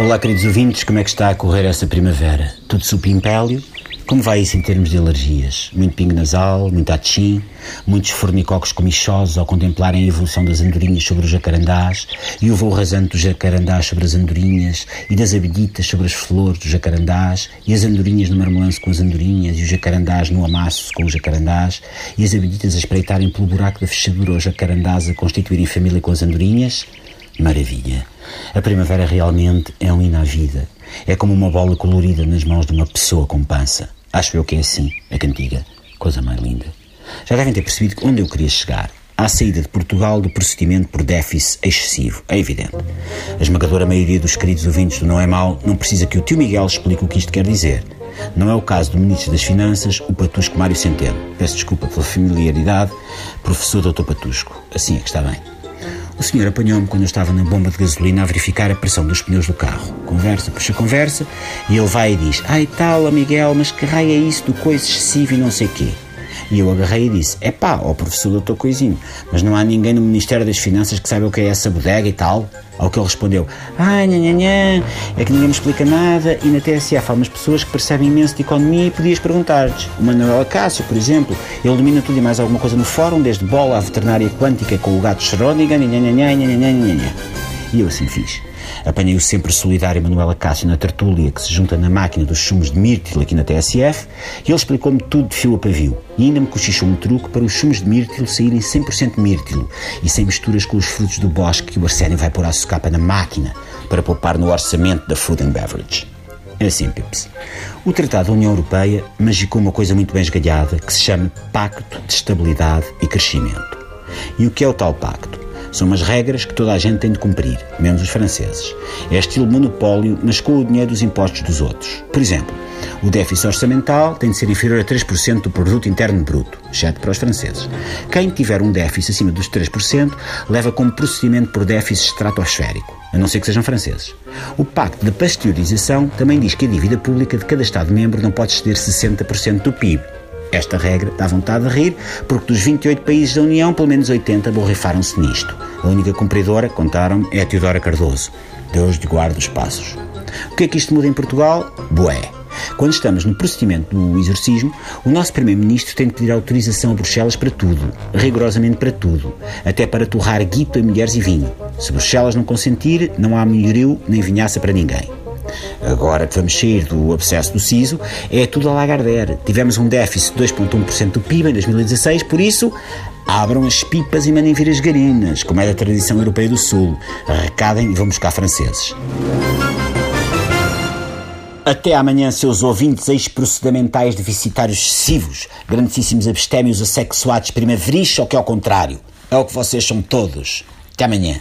Olá, queridos ouvintes, como é que está a correr essa primavera? Tudo supimpélio? Como vai isso em termos de alergias? Muito pingo nasal, muito atchim, muitos fornicocos comichosos ao contemplarem a evolução das andorinhas sobre os jacarandás e o voo rasante dos jacarandás sobre as andorinhas e das abelhitas sobre as flores dos jacarandás e as andorinhas no marmelanço com as andorinhas e os jacarandás no amasso com os jacarandás e as abelhitas a espreitarem pelo buraco da fechadura os jacarandás a constituírem família com as andorinhas? Maravilha! A primavera realmente é um hino à vida. É como uma bola colorida nas mãos de uma pessoa com pança. Acho eu que é assim, a cantiga. Coisa mais linda. Já devem ter percebido onde eu queria chegar. À saída de Portugal do procedimento por déficit excessivo. É evidente. A esmagadora maioria dos queridos ouvintes do Não é Mal não precisa que o tio Miguel explique o que isto quer dizer. Não é o caso do Ministro das Finanças, o Patusco Mário Centeno. Peço desculpa pela familiaridade, professor Dr. Patusco. Assim é que está bem. O senhor apanhou-me quando eu estava na bomba de gasolina a verificar a pressão dos pneus do carro. Conversa, puxa conversa, e ele vai e diz: Ai tal, Miguel, mas que raio é isso do coisa excessivo e não sei quê? E eu agarrei e disse: É pá, ó professor doutor Coisinho, mas não há ninguém no Ministério das Finanças que saiba o que é essa bodega e tal? Ao que ele respondeu: Ai, nha, nha, nha, é que ninguém me explica nada e na TSF há umas pessoas que percebem imenso de economia e podias perguntar-lhes. O Manuel Acácio, por exemplo, ele domina tudo e mais alguma coisa no fórum, desde bola à veterinária quântica com o gato Schrödinger, nha, nha, nha, nha, nha, nha, nha. E eu assim fiz. Apanhei o sempre solidário Manuela Cássio na tertúlia que se junta na máquina dos sumos de mírtilo aqui na TSF e ele explicou-me tudo de fio a pavio. E ainda me cochichou um truque para os sumos de mírtilo saírem 100% mírtilo e sem misturas com os frutos do bosque que o Arsénio vai pôr à socapa na máquina para poupar no orçamento da Food and Beverage. É assim, Pips. O Tratado da União Europeia magicou uma coisa muito bem esgalhada que se chama Pacto de Estabilidade e Crescimento. E o que é o tal pacto? São umas regras que toda a gente tem de cumprir, menos os franceses. É estilo monopólio, mas com o dinheiro dos impostos dos outros. Por exemplo, o déficit orçamental tem de ser inferior a 3% do produto interno bruto, exceto para os franceses. Quem tiver um déficit acima dos 3% leva como procedimento por déficit estratosférico, a não ser que sejam franceses. O Pacto de Pasteurização também diz que a dívida pública de cada Estado-membro não pode exceder 60% do PIB. Esta regra dá vontade de rir, porque dos 28 países da União, pelo menos 80 borrifaram-se nisto. A única cumpridora, contaram é a Teodora Cardoso. Deus lhe guarde os passos. O que é que isto muda em Portugal? Bué. Quando estamos no procedimento do exorcismo, o nosso Primeiro-Ministro tem de pedir autorização a Bruxelas para tudo, rigorosamente para tudo, até para torrar guito a mulheres e vinho. Se Bruxelas não consentir, não há melhorio nem vinhaça para ninguém. Agora que vamos sair do obsesso do siso, é tudo a Lagardère. Tivemos um déficit de 2,1% do PIB em 2016, por isso, abram as pipas e mandem vir as garinas, como é da tradição europeia do Sul. Arrecadem e vão buscar franceses. Até amanhã, seus ouvintes ex-procedamentais deficitários excessivos, grandíssimos abstémios assexuados primaveris ou que é ao contrário? É o que vocês são todos. Até amanhã.